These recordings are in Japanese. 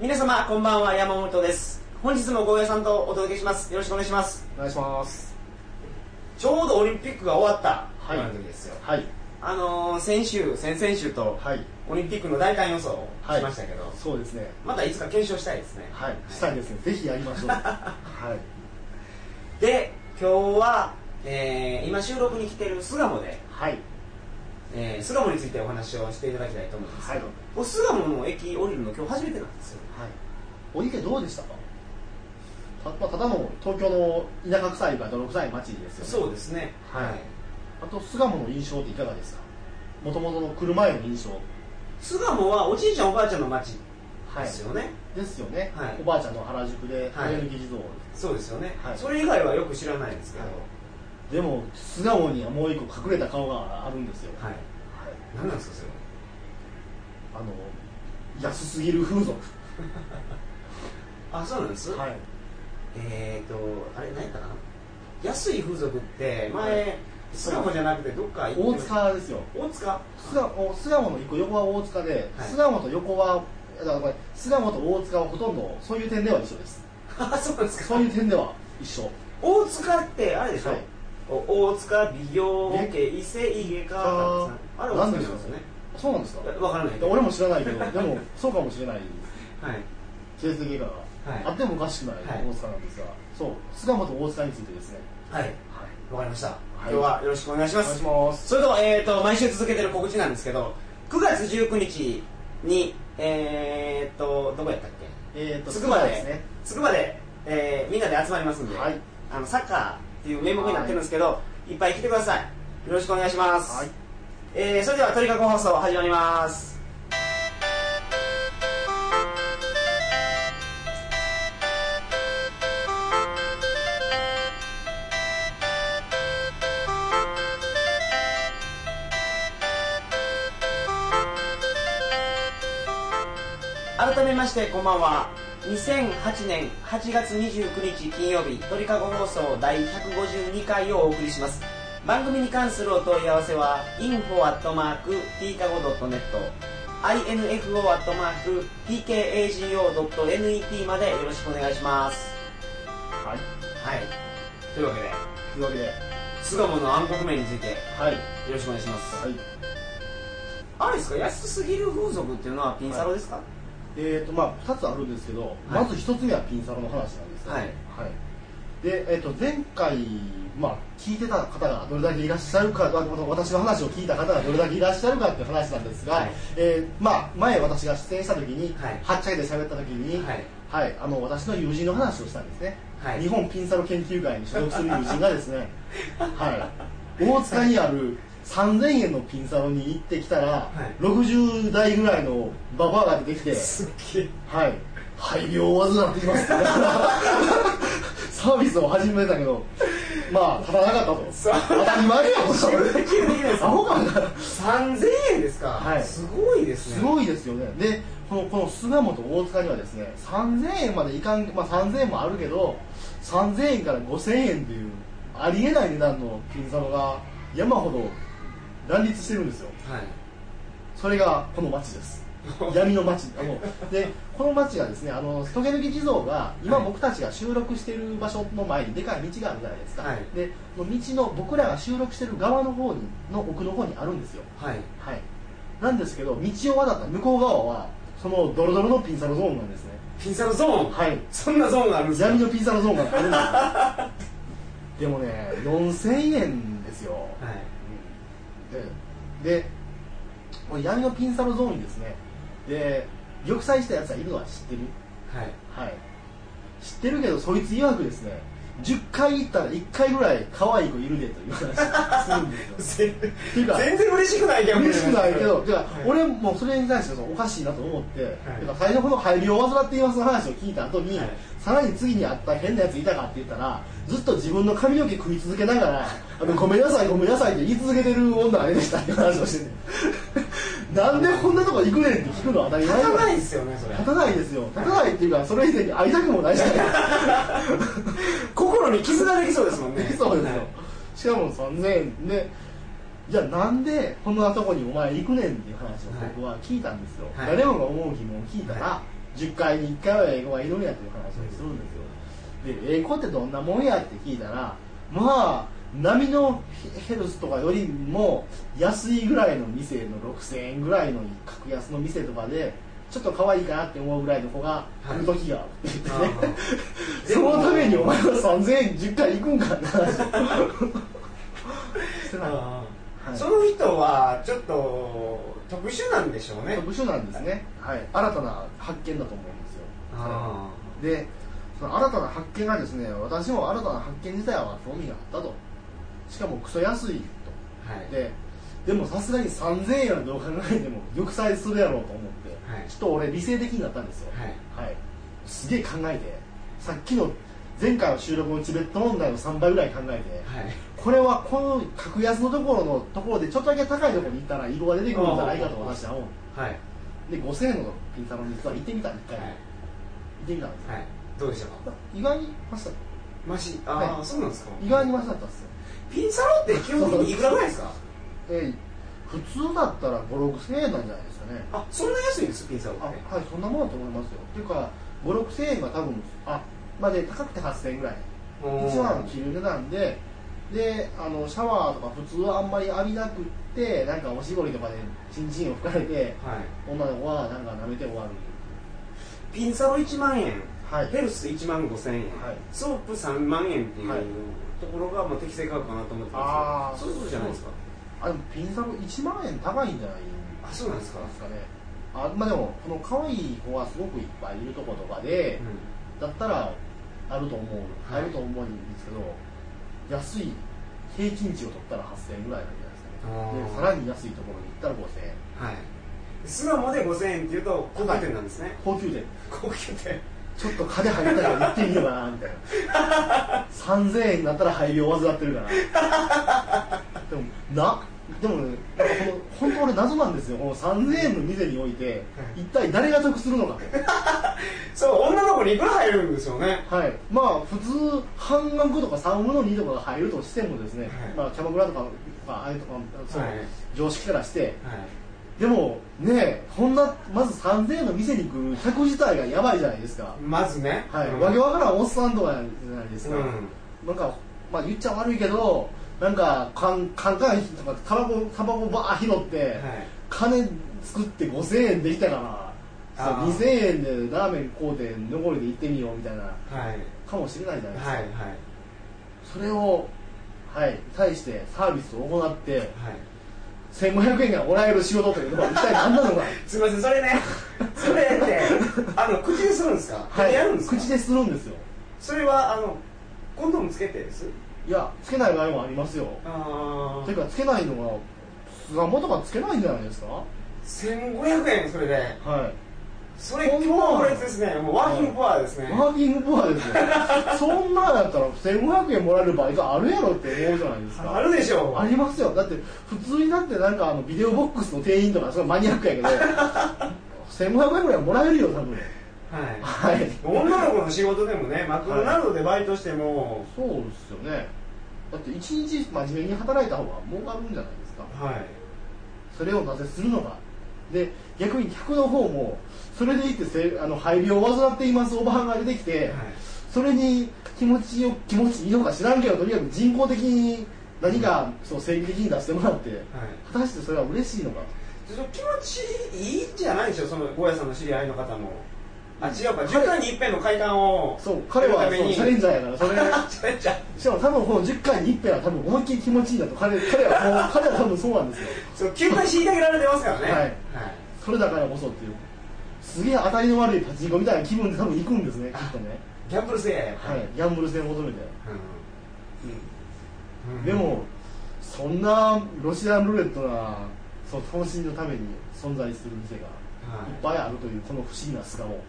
皆様こんばんは。山本です。本日もゴーヤさんとお届けします。よろしくお願いします。お願いします。ちょうどオリンピックが終わった。はい。はい。あのー、先週先々週とはい。オリンピックの大胆予想しましたけど、そうですね。またいつか検証したいですね。はい。したいですね。ぜひやりましょう。はい。で今日は、えー今収録に来てる巣鴨で、はい。えー巣鴨についてお話をしていただきたいと思うんですけど、はい。僕巣鴨の駅降りるの今日初めてなんですよ。はいお池どうでしたか？た,、まあ、ただの東京の田舎臭いか泥臭い街ですよね。そうですね。はい。あと巣鴨の印象っていかがですかもともとの車への印象。巣鴨はおじいちゃんおばあちゃんの街はい。ですよね、ですよね、はい。おばあちゃんの原宿ではい。上抜き地蔵、そうですよね、はい。それ以外はよく知らないですけど、でも巣鴨にはもう一個隠れた顔があるんですよ。はい、はい。何なんですかそれは？あの安すぎる風俗 あそうなんです、はい。えっ、ー、とあれ何やったかな？安い風俗って前、はい。巣鴨じゃなくてどっか大塚ですよ。大塚？巣鴨の一個横は大塚で、はい。巣鴨と横はだからこれ巣鴨と大塚はほとんどそういう点では一緒です。あそうですか？そういう点では一緒。大塚ってあれでしょ、はい。お大塚美容系伊勢家かあれ大塚ですよね。そうなんですか？いやわからないけど。俺も知らないけどでもそうかもしれないはい成績が、はい。あってもおかしくないはい。大塚なんですが、そう。巣鴨と大塚についてですね。はい。はい。わかりました、い。今日はよろしくお願いします。お願いします。それでは、えー、と毎週続けてる告知なんですけど9月19日にえっ、とどこやったっけ？えー、とつくばでですね。つくばで、えーみんなで集まりますんで、はい。あのサッカーっていう名目になってるんですけど、い、っぱい来てください。よろしくお願いします、はい。えーそれでは鳥かご放送始まりますめましてこんばんは。2008年8月29日金曜日鳥かご放送第152回をお送りします。番組に関するお問い合わせは info.tkago.net info.tkago.net までよろしくお願いします。はい。はい。というわけで。というわけで巣鴨の暗黒面についてよはい。ろしくお願いします、はい。あれですか安すぎる風俗っていうのはピンサロですか、えーとまあ、2つあるんですけど、まず1つ目はピンサロの話なんですね、はい。はい。でえー、と前回、まあ、聞いてた方がどれだけいらっしゃるかあ私の話を聞いた方がどれだけいらっしゃるかっていう話なんですが、はい。えーまあ、前私が出演した時に、はい。はっちゃけで喋った時に、はい。はいあの私の友人の話をしたんですね、はい。日本ピンサロ研究会に所属する友人がですね、はい、大塚にある3000円のピンサロに行ってきたら、い。60代ぐらいのババアが出てきてすっげえ。はい。肺病を患っています。サービスを始めたけどまあ立たなかったと。当たり前やもんアホかな。3000円ですか、はい。すごいですね。すごいですよね。でこのこの巣鴨と大塚にはですね3000円までいかん、まあ、3000円もあるけど3000円から5000円っていうありえない値段のピンサロが山ほど乱立してるんですよ。はい。それがこの町です。闇の町あのでこの町がですねあのトゲ抜き地蔵が今はい。僕たちが収録している場所の前にでかい道があるじゃないですか、はい。でその道の僕らが収録してる側の方にの奥の方にあるんですよ。はい。はい。なんですけど道を渡った向こう側はそのドロドロのピンサロゾーンなんですね。ピンサロゾーン？はい。そんなゾーンがあるんですか？闇のピンサロゾーンがあるんですよ。でもね4000円ですよ。はいででこの闇のピンサロゾーンにですねで玉砕したやつはいるのは知ってる？はい。はい。知ってるけどそいつ曰くですね10回行ったら1回ぐらい可愛い子いるでという話するんですよ全然嬉しくないけど。嬉しくないけど、じゃあはい俺もそれに対してそのおかしいなと思って、いだから最初この肺病を患っていますの話を聞いた後に、はい。さらに次にあった変なやついたかって言ったら、ずっと自分の髪の毛食い続けながら、あのごめんなさい、ごめんなさいって言い続けてる女が出てきたって話をしてて、なんでこんなとこ行くねんって聞くのは当たり前立たないいですよねそれ。立たないですよ。立たないっていうか、それ以前に会いたくもないじゃない 心に傷ができそうですもんね。そうですよ、はいしかも3000円でじゃあなんでこんなとこにお前行くねんっていう話を僕は聞いたんですよ、はい。誰もが思う疑問を聞いたら、は10回に1回は英語がいるんやっていう話をするんですよ。で英語ってどんなもんやって聞いたらまあ波のヘルスとかよりも安いぐらいの店の6000円ぐらいの格安の店とかでちょっと可愛いかなって思うぐらいの子が来る時が。あるって言ってね、そのためにお前は3000円10回行くんかって話してないはい。その人はちょっと特殊なんでしょうね。特殊なんですね、はい、新たな発見だと思うんですよ。あでその新たな発見がですね私も新たな発見自体は興味があったと。しかもクソ安いと。あはい。ででもさすがに3000円はどう考えても玉砕するやろうとちょっと俺理性的になったんですよ。はい。はい、すげえ考えて。さっきの前回の収録のチベット問題の3倍ぐらい考えて。はい。これはこの格安のところのところでちょっとだけ高いところに行ったら色が出てくるんじゃないかと私は思うはい。で5000円のピンサロに実は行ってみた1回、はい。行ってみたんですよ、はい。どうでしたか？意外にマシだマシ？ああ、はい。そうなんですか。意外にマシだったんですよ。ピンサロって基本的にいくらぐらいですか？えー普通だったら5 6千円なんじゃないですかね。あそんな安いんですピンサロってあはいそんなものだと思いますよ。っていうか5 6千円が多分あまあで高くて8000円ぐらい。一番着る値段でであのシャワーとか普通はあんまり浴びなくってなんかおしぼりとかでチンチンを拭かれてはい。女の子はなんか舐めて終わる。ピンサロ1万円、はい。ヘルス1万5千円、はい。ソープ3万円っていうはい。ところがもう適正価格かなと思ってますけどそういうことじゃないですかあでもピンサロ1万円高いんじゃないあそうなんですか。ですかねあまあでもこの可愛い子がすごくいっぱいいるとことかで、だったらあると思う、はい。あると思うんですけど安い平均値を取ったら8000円ぐらいなんじゃないですかね。でさらに安いところに行ったら5000円。はい。巣鴨で5000円っていうと高級店なんですね、高級店。高級店。ちょっと金入ったから行ってみようかなみたいな。3000円になったら肺病を患ってるから。でもなでもねなんかこの本当俺謎なんですよ。この3000円の店において一体誰が得するのかと。そう女の子にいくら入るんですよね。はい、まあ普通半額とか3分の2とかが入るとしてもですね、はい。まあ、キャバクラとか、まあ、ああいうとかそう、はい。常識からしてはい。でもねこんなまず3000円の店に来る客自体がやばいじゃないですか、まずね。はい。うん。わけわからんおっさんとかじゃないですか、うん。なんか、まあ、言っちゃ悪いけどなんかカンカンカンとかタバコタバコバー拾って、はい。金作って5000円できたからあー。2000円でラーメン買うて残りで行ってみようみたいな。はい。かもしれないじゃないですか、はいはい。それをはい対してサービスを行ってはい。1500円がもらえる仕事というのは一体何なのか。すみませんそれね。それってあの口でするんですか？手でやるんですか？口でするんですよ。それはあのコンドームつけてです？いやつけない場合もありますよ。あていうかつけないのが巣鴨とかつけないんじゃないですか？1500円それで。はい。それ強烈ですね。もうワーキングパワーですね。ワーキングプアですよ。そんなんやったら1500円もらえるバイトあるやろって思うじゃないですか。あるでしょう。ありますよ。だって普通になってなんかあのビデオボックスの店員とかそれマニアックやけど1500円ぐらいはもらえるよ多分はい。はい女の子の仕事でもねマクドナルドでバイトしても。そうですよね。だって一日真面目に働いた方が儲かるんじゃないですか。はい。それをなぜするのか。で逆に客の方もそれでいってせあの肺病を患っていますおばはんが出てきて、それに気持ちよ気持ちいいのか知らんけどとにかく人工的に何かそう生理的に出してもらって、果たしてそれは嬉しいのか。その気持ちいいんじゃないでしょ？そのゴーヤさんの知り合いの方もあ違うか10回に一遍の会談をそう彼はそうチャレンジャーやからそれ。チャレンジャー。しかも多分この10回に一遍は多分思いっきり気持ちいいんだと彼彼は 彼は多分そうなんですよ。そう9回虐げられてますからね。はい。それだからこそっていう。すげえ当たりの悪いパチンコみたいな気分で多分行くんですねきっとね。ギャンブル性ややっぱり。はいギャンブル性を求めて。うんうん。でもそんなロシアンルーレットなその楽しみのために存在する店がはいいっぱいあるというこの不思議な巣鴨はい。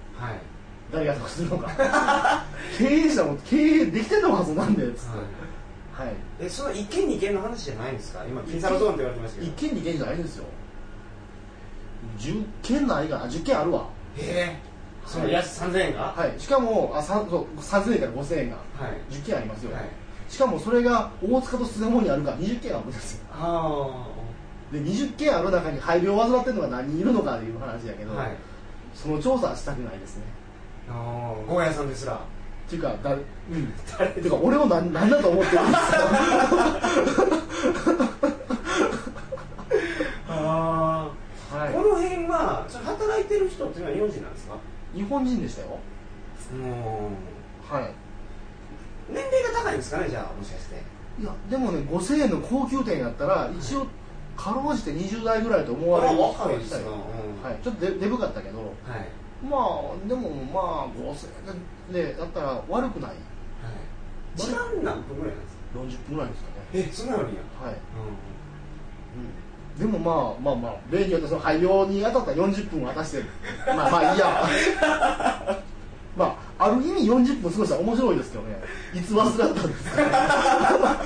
誰が得するのか。経営者も経営できてんのかそんなんでつって。はい。はい。えその一軒二軒の話じゃないんですか？今ピンサロゾーンって言われてますけど。一軒二軒じゃないんですよ。10軒ないかな。10軒あるわ。へえその安3000円が？はい。しかもあさそう3000円から5000円がはい。10軒ありますよ、はい。しかもそれが大塚と巣鴨にあるから20軒あるんですよ。あで20軒ある中に肺病を患ってるのが何人いるのかっていう話やけど、あはい。その調査はしたくないですね。ああゴーヤさんですら。っていうかだ、うん、誰 ていうか俺を何何だと思ってるんですあか、はこの辺は働いてる人っていうのは日本人なんですか？い、日本人でしたよ。うん。はい。年齢が高いんですかねじゃあもしかして。いやでもね5000円の高級店やったら一応かろうじて20代ぐらいと思われるあ若いですな。ようん。はい、ちょっとデデブかったけど。はい。まあでもまあ5000円でだったら悪くない。はい。時間何分ぐらいなんですか？40分ぐらいですかね。えそんなのにや。はい、ううん、でもまあまあまあ例によってその廃業に当たったら40分渡してまあまあいいや。まあある意味40分過ごしたら面白いですけどねいつ忘れたんですか？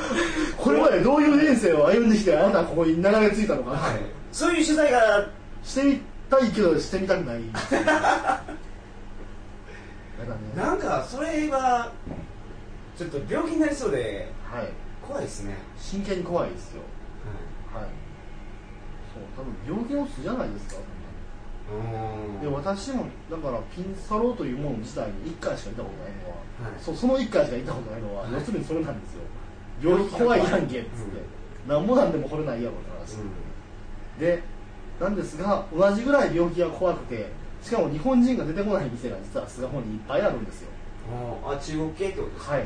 これまでどういう人生を歩んできてあなたはここに流れ着いたのか、んはい。そういう取材がしてみたいけどしてみたくない。なんかそれはちょっと病気になりそうではい。怖いですね。真剣に怖いですよ。はい。そう多分病気の巣じゃないですか？うんで私もだからピンサロというもの自体に1回しか行ったことないのは、はい。そその1回しか行ったことないのは、はい。要するにそれなんですよ。病気怖いやん。けっつって、なんぼなんでもこれないやろって話、でなんですが同じぐらい病気が怖くてしかも日本人が出てこない店が実は菅本にいっぱいあるんですよ。うんあ中国系ってことですか？はい。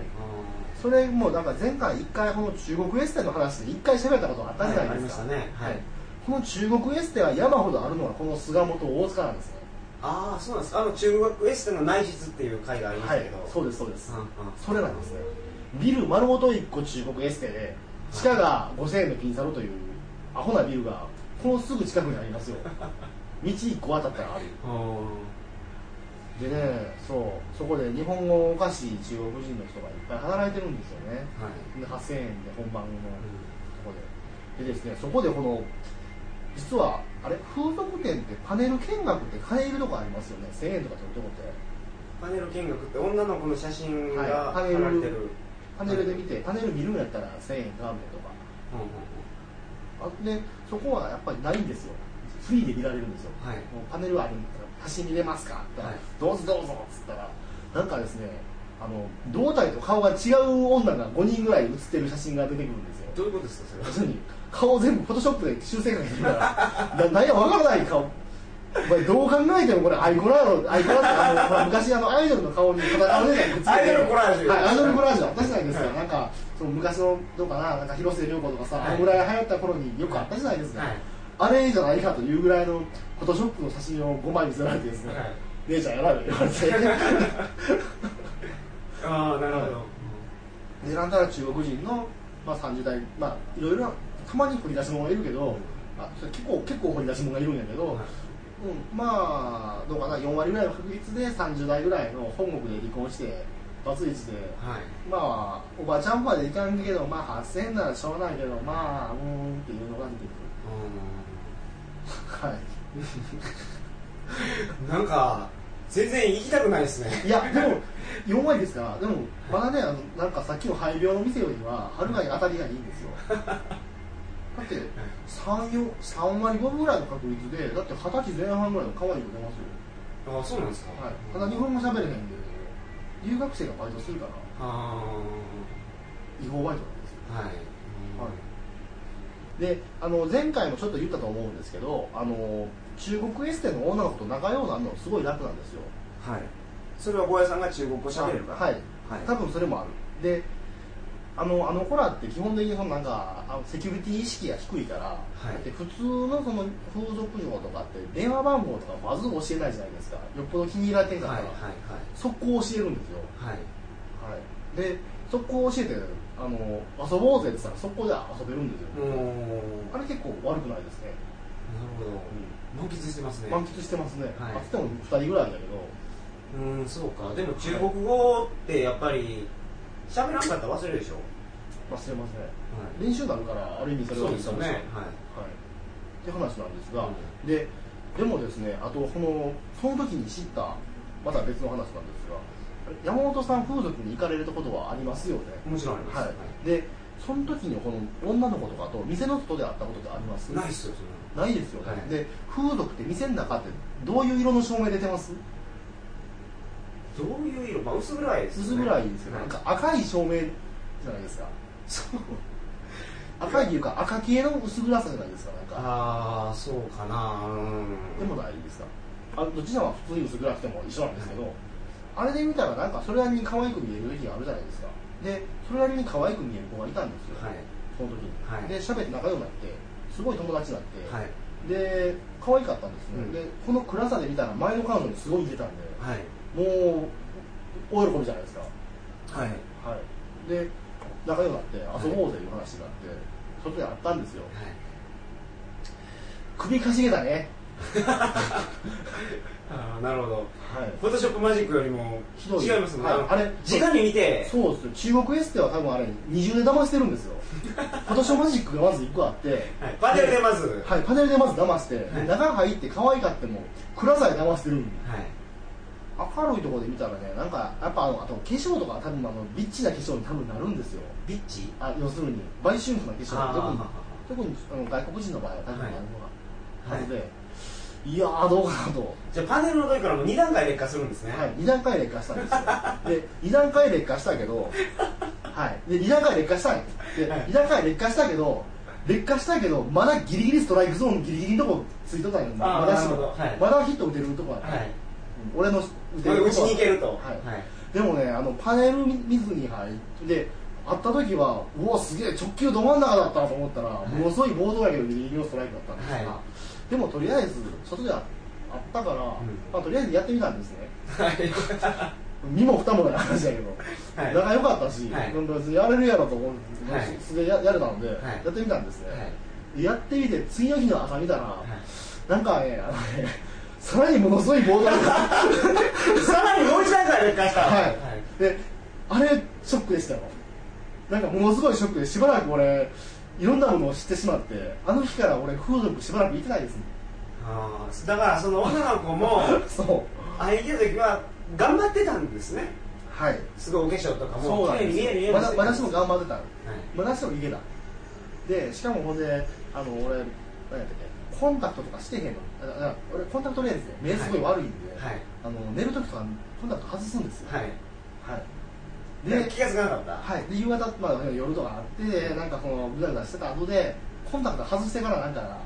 それもなんか前回1回この中国エステの話で1回喋ったことあったじゃないですか、はいありましたね。はいこの中国エステは山ほどあるのはこの菅本大塚なんですね。ああそうなんです。あの中国エステの内実っていう回がありましはいたけど、そうですそうです、うんうん。それなんですね。ビル丸ごと1個中国エステで地価が5000円のピンサロというアホなビルがこのすぐ近くにありますよ。道1個渡ったらある。でねそうそこで日本語おかしい中国人の人がいっぱい働いてるんですよね。はい。で8000円で本番のとこで。でですねそこでこの実はあれ風俗店ってパネル見学って買えるとこありますよね。1000円とかするとこって。パネル見学って女の子の写真が貼られてる、パネルで見てパネル見るんやったら1000円買うねとか。あでそこはやっぱりないんですよ。フリーで見られるんですよ、はい。もうパネルあるんだったら写真見れますか？って言ったら、はいどうぞどうぞっつったらなんかですねあの胴体と顔が違う女が5人ぐらい写ってる写真が出てくるんですよ。どういうことですかそれは？要するに顔全部フォトショップで修正かけてるから。ななんやわからない顔。お前どう考えてもこれアイコラやろアイコラってあの昔あのアイドルの顔にアイドルコラージュ。はいアイドルコラージュあったじゃないですか、なんかその昔のどうかななんか広末涼子とかさ、はい。あのぐらい流行った頃によくあったじゃないですか、はい。あれじゃないかというぐらいのフォトショップの写真を5枚見せられてですね、はい。姉ちゃんやられ言われて ああなるほど、でなんだら中国人の、まあ、30代まあいろいろなたまに掘り出し物がいるけど、あ結構結構掘り出し物がいるんやけど、はいうん、まあどうかな4割ぐらいの確率で30代ぐらいの本国で離婚してバツイチではい。まあおばちゃんまでいかんけどまあ8000円ならしょうがないけどまあうーんっていうのが出てくる。はい。う んなんか全然行きたくないですね。いやでも4割ですからでもまだねあのなんかさっきの肺病の店よりははるかに当たりがいいんですよ だって 3, 4 3割5分ぐらいの確率でだって二十歳前半ぐらいの可愛い子出ますよ。ああそうなんですか。はい、ただ日本語喋れへんで留学生がバイトするから。あ違法バイトなんですはい。はい。であの前回もちょっと言ったと思うんですけどあの中国エステの女の子と仲良くなるのすごい楽なんですよ。はい。それはゴーヤさんが中国語喋れるから。はい、はい。多分それもある。であのあの子らって基本的にそのなんかあのセキュリティ意識が低いから、はい。だって普通のその風俗業とかって電話番号とかまず教えないじゃないですか。よっぽど気に入られてんだから、はいはい速攻教えるんですよ。はい。はい。はい、で速攻教えてあの遊ぼうぜって言ったら速攻で遊べるんですよ、あれ結構悪くないですね、なるほど。満喫してますね。満喫してますね、はい。あっても2人ぐらいだけど。うんそうか。でも中国語ってやっぱり喋らんかったら忘れるでしょ？忘れますねはい。練習になるからある意味それはそうですよね。はい。はい、って話なんですが、うででもですねあとこのその時に知ったまた別の話なんですが山本さん風俗に行かれることはありますよね。もちろんあります。はい、でその時にこの女の子とかと店の外で会ったことってあります？ないっすよそないですよね、はいで風俗って店の中ってどういう色の照明出てますれどういう色？まあ薄暗いです薄暗いですよね、はいなんか赤い照明じゃないですか。そう。赤いっていうか赤系の薄暗さじゃないですかなんか。ああそうかな。うん。でもないですか。あどっちでも普通に薄暗くても一緒なんですけど、あれで見たらなんかそれなりに可愛く見える時があるじゃないですか。でそれなりに可愛く見える子がいたんですよ、はい。その時に、はい。で喋って仲良くなってすごい友達になって、はい。で可愛かったんですね、うん。でこの暗さで見たら前の彼女にすごい似てたんで、はいもう大喜びじゃないですか。はい。はい。で仲良くなって遊ぼうぜいう話があって、外で会ったんですよ。はい。首かしげたね。ああなるほど。はい。フォトショップマジックよりもひどい。違いますね、はい。あれ直に見て。そうですよ。中国エステは多分あれ二重で騙してるんですよ。フォトショーマジックがまず1個あって、はい。パネルでまず。はい、パネルでまず騙して、ではい。中入って可愛かっても暗さで騙してるんで。はい明るいところで見たらねなんかやっぱあのあと化粧とか多分あのビッチな化粧に多分なるんですよ。ビッチ？あ要するに売春婦な化粧。特に特にあの外国人の場合は多分なるのがはい。はずで、い、やーどうかなと、じゃあパネルの時からもう2段階劣化するんですね。はい、2段階劣化したんですよ。で2段階劣化したけどはい。で2段階劣化したんよではい。2段階劣化したけど劣化したけどまだギリギリストライクゾーンギリギリのとこついとったんよあーまだまだヒット打てるとこは、はい。俺のうちに行けると。はい。はい。でもねあのパネル見ずに入って会った時はうわすげえ直球ど真ん中だったと思ったら、い。ものすごいボードやけどギリギリのストライクだったんですが、はでもとりあえず外で会ったから、まあ、とりあえずやってみたんですね。はい。身も蓋もない話だけど、はい。仲良かったし、はい。別にやれるやろと思って、はい。すげえややれたので、い。やってみたんですね、はい。でやってみて次の日の朝見たら、い。なんかねあのねさらにものすごいボードが。さらにもう一段階劣化したはい、であれショックでしたよ。なんかものすごいショックでしばらく俺いろんなものを知ってしまってあの日から俺風俗しばらく行ってないですね。あーだからその女の子も そう。会いに来た時は頑張ってたんですね。はい。すごいお化粧とかそうも綺麗なんですに見える見える。よまだ私も頑張ってた。はい。まだしてもいけたでしかもほんであの俺何やったっけ？コンタクトとかしてへんの。俺コンタクトレンズで目すごい悪いんで、はい。あの寝る時とかコンタクト外すんですよ。はい。はい。で気が付かなかった？はい、で夕方、まあ、夜とかあってなんかそのぐだぐだしてた後でコンタクト外してからなんか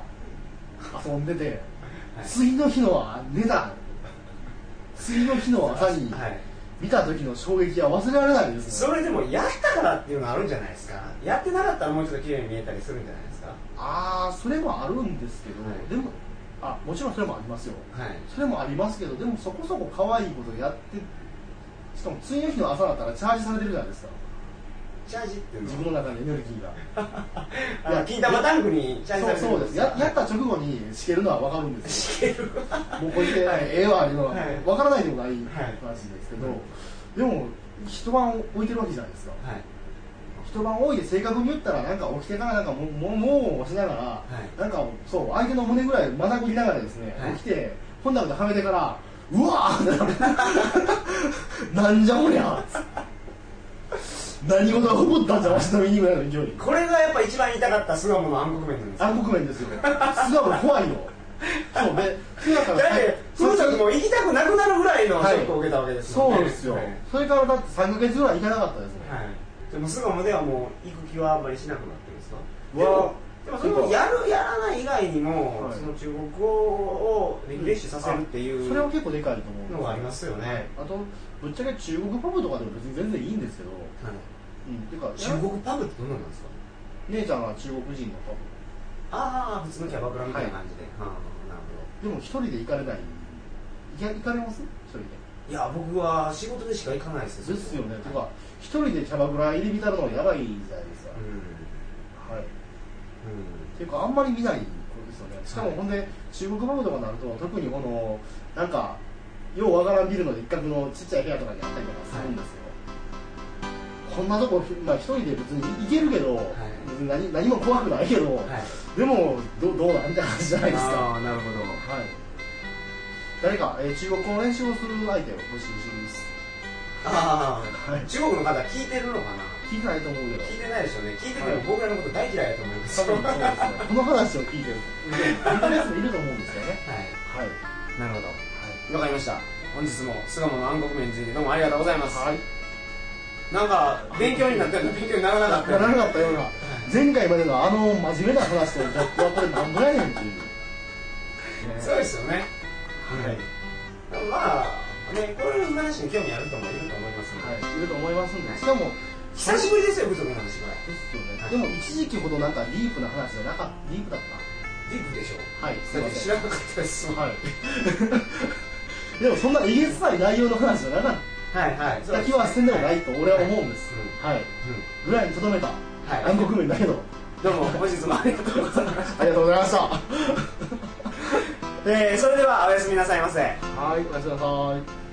遊んでて、はい。次の日の寝た。次の日の朝にはい。見た時の衝撃は忘れられないですね。それでもやったからっていうのはあるんじゃないですか？やってなかったらもうちょっと綺麗に見えたりするんじゃないですか？ああそれもあるんですけど、はい。でもあもちろんそれもありますよ。はい。それもありますけどでもそこそこ可愛いことやってしかも次の日の朝だったらチャージされてるじゃないですか。チャージっていうの？自分の中にエネルギーが。あの金玉タンクにチャージされてそうそうです。ややった直後にしけるのは分かるんですよ。もうこれで、ええわいうのは。はい。分からないでもないはい。話ですけど、はいでも一晩置いてるわけじゃないですか。はい一晩置いて正確に言ったらなんか起きてからなんかもうもうもう押しながら、い。なんかそう相手の胸ぐらいまなぐりながらですね、はい。起きてコンタクトはめてからうわーって なんじゃこりゃ何事が起こったんじゃわしの身にぐらいの勢いこれがやっぱ一番言いたかった巣鴨の暗黒面なんですよ。暗黒面ですよ素顔怖いよそうでそやからだって風俗も行きたくなくなるぐらいのシはいョックを受けたわけですもんね。そうですよ、はい。それからだって3ヶ月ぐらい行かなかったですね、はいでも巣鴨ではもう行く気はあんまりしなくなってるんですか？でもでもそれをやるやらない以外にも、はい。その中国語をリフレッシュさせるっていうそれは結構でかいと思うのがありますよね、あとぶっちゃけ中国パブとかでも別に全然いいんですけど、はい。うん、てか中国パブってどんななんですか？姉ちゃんは中国人のパブ。ああ普通のキャバクラみたいな感じで、はあなるほでも一人で行かれない。行か行かれます？いや僕は仕事でしか行かないですで。すよね。てはか一人でキャバクラ入り浸るのやばいじゃないですか、うん。はい。うん。っていうかあんまり見ない子ですよね。しかもほんで中国パブとかになると特にこのなんかようわからんビルの一角のちっちゃい部屋とかにあったりとかするんですよ、こんなとこ、まあ、一人で別に行けるけど、別に何何も怖くないけど、はい。でもどどうなんて話じゃないですか。ああなるほど。はい誰か、えー中国語の練習をする相手を募集します。ああ、はい。中国の方聞いてるのかな？聞いてないと思うけど聞いてないでしょうね。聞いてても僕らのこと大嫌いだと思います多分そうですね。この話を聞いてる。聞いてるやつもいると思うんですよね。はい。はい。なるほど。わかりました。本日も巣鴨の暗黒麺についてどうもありがとうございます、はい。なんか勉強になったような勉強にならなかったならなよかったような前回までのあの真面目な話とギャップはこれなんぼやねんっていう、ね そうですよねはい。まあねこういう話に興味ある人もいると思いますので、はい、いると思いますんで、しかも、久しぶりですよ部族の話これですよね。はいでも一時期ほどなんかディープな話じゃなかった、ディープだっディープでしょた。はい、すいません。知らなかったですはい。でもそんなえげつない内容の話じゃなかっはいはい。た気はせんでもないと俺は思うんです。うはい。ぐらいにとどめた。はい。暗黒面だけど、どうも本日もありがとうございました。ありがとうございました。えーそれではおやすみなさいませはい、おやすみなさい。